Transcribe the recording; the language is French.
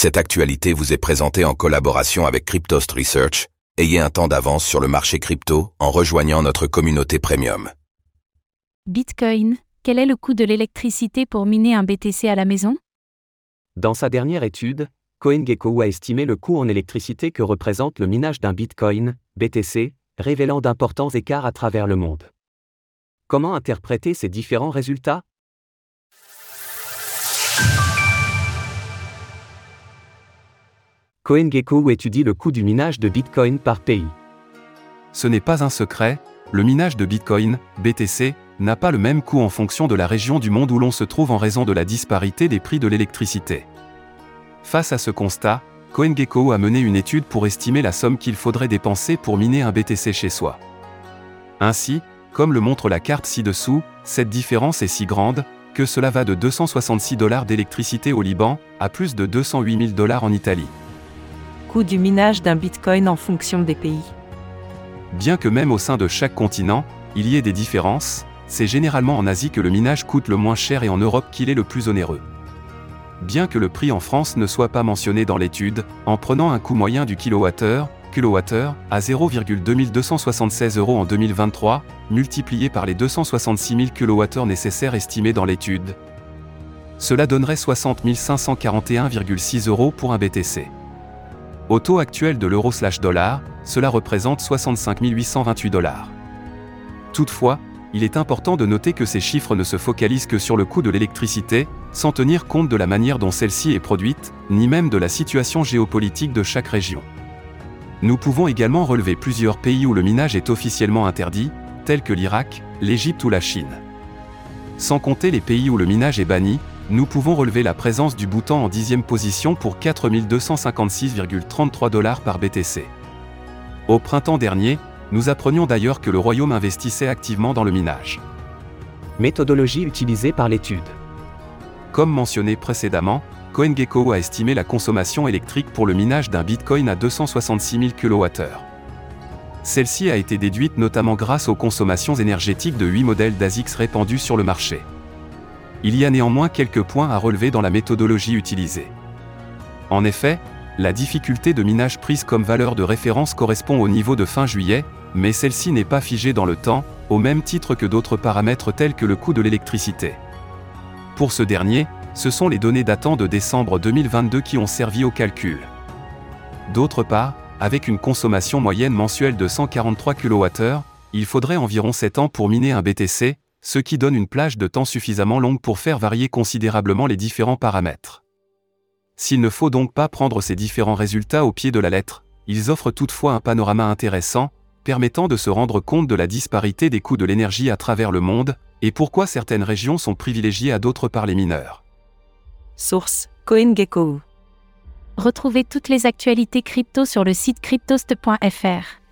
Cette actualité vous est présentée en collaboration avec Cryptost Research. Ayez un temps d'avance sur le marché crypto en rejoignant notre communauté premium. Bitcoin, quel est le coût de l'électricité pour miner un BTC à la maison? Dans sa dernière étude, CoinGecko a estimé le coût en électricité que représente le minage d'un Bitcoin, BTC, révélant d'importants écarts à travers le monde. Comment interpréter ces différents résultats? CoinGecko étudie le coût du minage de Bitcoin par pays. Ce n'est pas un secret, le minage de Bitcoin, BTC, n'a pas le même coût en fonction de la région du monde où l'on se trouve en raison de la disparité des prix de l'électricité. Face à ce constat, CoinGecko a mené une étude pour estimer la somme qu'il faudrait dépenser pour miner un BTC chez soi. Ainsi, comme le montre la carte ci-dessous, cette différence est si grande que cela va de 266 dollars d'électricité au Liban à plus de 208 000 dollars en Italie. Coût du minage d'un bitcoin en fonction des pays. Bien que même au sein de chaque continent, il y ait des différences, c'est généralement en Asie que le minage coûte le moins cher et en Europe qu'il est le plus onéreux. Bien que le prix en France ne soit pas mentionné dans l'étude, en prenant un coût moyen du kilowattheure, kilowattheure, à 0,2276 euros en 2023, multiplié par les 266 000 kWh nécessaires estimés dans l'étude, cela donnerait 60 541,6 euros pour un BTC. Au taux actuel de l'euro/dollar, cela représente 65 828 dollars. Toutefois, il est important de noter que ces chiffres ne se focalisent que sur le coût de l'électricité, sans tenir compte de la manière dont celle-ci est produite, ni même de la situation géopolitique de chaque région. Nous pouvons également relever plusieurs pays où le minage est officiellement interdit, tels que l'Irak, l'Égypte ou la Chine. Sans compter les pays où le minage est banni, nous pouvons relever la présence du Bhoutan en dixième position pour 4256,33 dollars par BTC. Au printemps dernier, nous apprenions d'ailleurs que le royaume investissait activement dans le minage. Méthodologie utilisée par l'étude. Comme mentionné précédemment, CoinGecko a estimé la consommation électrique pour le minage d'un Bitcoin à 266 000 kWh. Celle-ci a été déduite notamment grâce aux consommations énergétiques de 8 modèles d'ASICS répandus sur le marché. Il y a néanmoins quelques points à relever dans la méthodologie utilisée. En effet, la difficulté de minage prise comme valeur de référence correspond au niveau de fin juillet, mais celle-ci n'est pas figée dans le temps, au même titre que d'autres paramètres tels que le coût de l'électricité. Pour ce dernier, ce sont les données datant de décembre 2022 qui ont servi au calcul. D'autre part, avec une consommation moyenne mensuelle de 143 kWh, il faudrait environ 7 ans pour miner un BTC, ce qui donne une plage de temps suffisamment longue pour faire varier considérablement les différents paramètres. S'il ne faut donc pas prendre ces différents résultats au pied de la lettre, ils offrent toutefois un panorama intéressant, permettant de se rendre compte de la disparité des coûts de l'énergie à travers le monde, et pourquoi certaines régions sont privilégiées à d'autres par les mineurs. Source CoinGecko. Retrouvez toutes les actualités crypto sur le site cryptost.fr.